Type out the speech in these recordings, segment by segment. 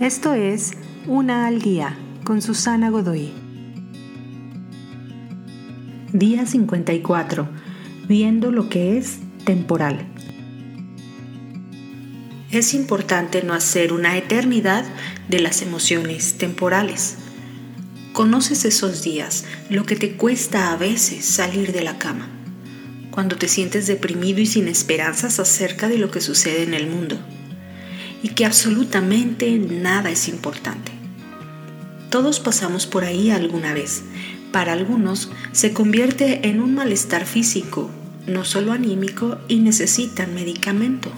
Esto es Una al Día con Susana Godoy. Día 54. Viendo lo que es temporal. Es importante no hacer una eternidad de las emociones temporales. Conoces esos días, lo que te cuesta a veces salir de la cama, cuando te sientes deprimido y sin esperanzas acerca de lo que sucede en el mundo y que absolutamente nada es importante. Todos pasamos por ahí alguna vez. Para algunos se convierte en un malestar físico, no solo anímico, y necesitan medicamento.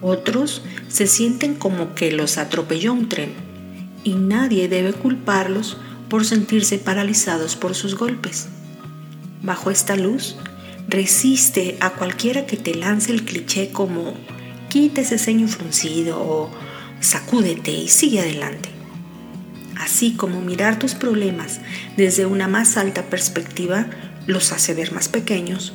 Otros se sienten como que los atropelló un tren y nadie debe culparlos por sentirse paralizados por sus golpes. Bajo esta luz, resiste a cualquiera que te lance el cliché como quita ese ceño fruncido o sacúdete y sigue adelante. Así como mirar tus problemas desde una más alta perspectiva los hace ver más pequeños,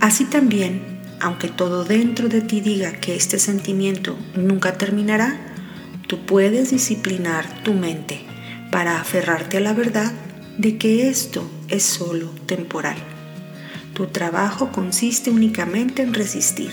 así también, aunque todo dentro de ti diga que este sentimiento nunca terminará, tú puedes disciplinar tu mente para aferrarte a la verdad de que esto es solo temporal. Tu trabajo consiste únicamente en resistir